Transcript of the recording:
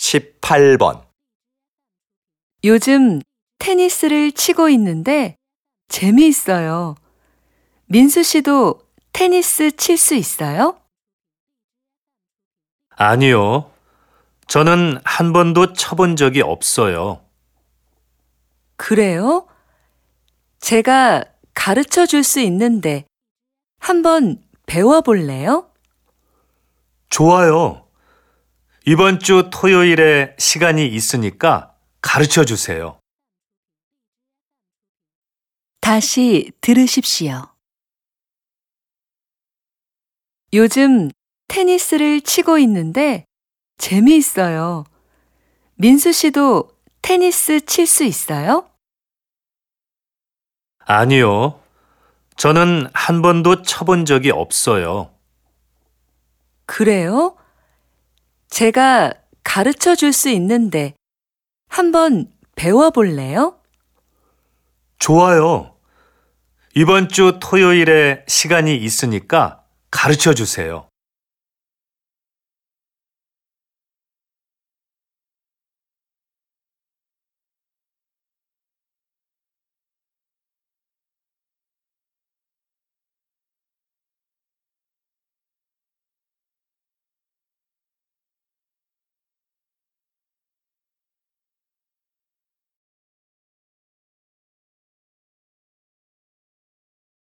18번. 요즘 테니스를 치고 있는데 재미있어요. 민수 씨도 테니스 칠 수 있어요? 아니요. 저는 한 번도 쳐본 적이 없어요. 그래요? 제가 가르쳐 줄 수 있는데 한번 배워볼래요? 좋아요. 이번 주 토요일에 시간이 있으니까 가르쳐 주세요. 다시 들으십시오. 요즘 테니스를 치고 있는데 재미있어요. 민수 씨도 테니스 칠 수 있어요? 아니요. 저는 한 번도 쳐본 적이 없어요. 그래요? 제가 가르쳐 줄 수 있는데 한번 배워볼래요? 좋아요. 이번 주 토요일에 시간이 있으니까 가르쳐 주세요.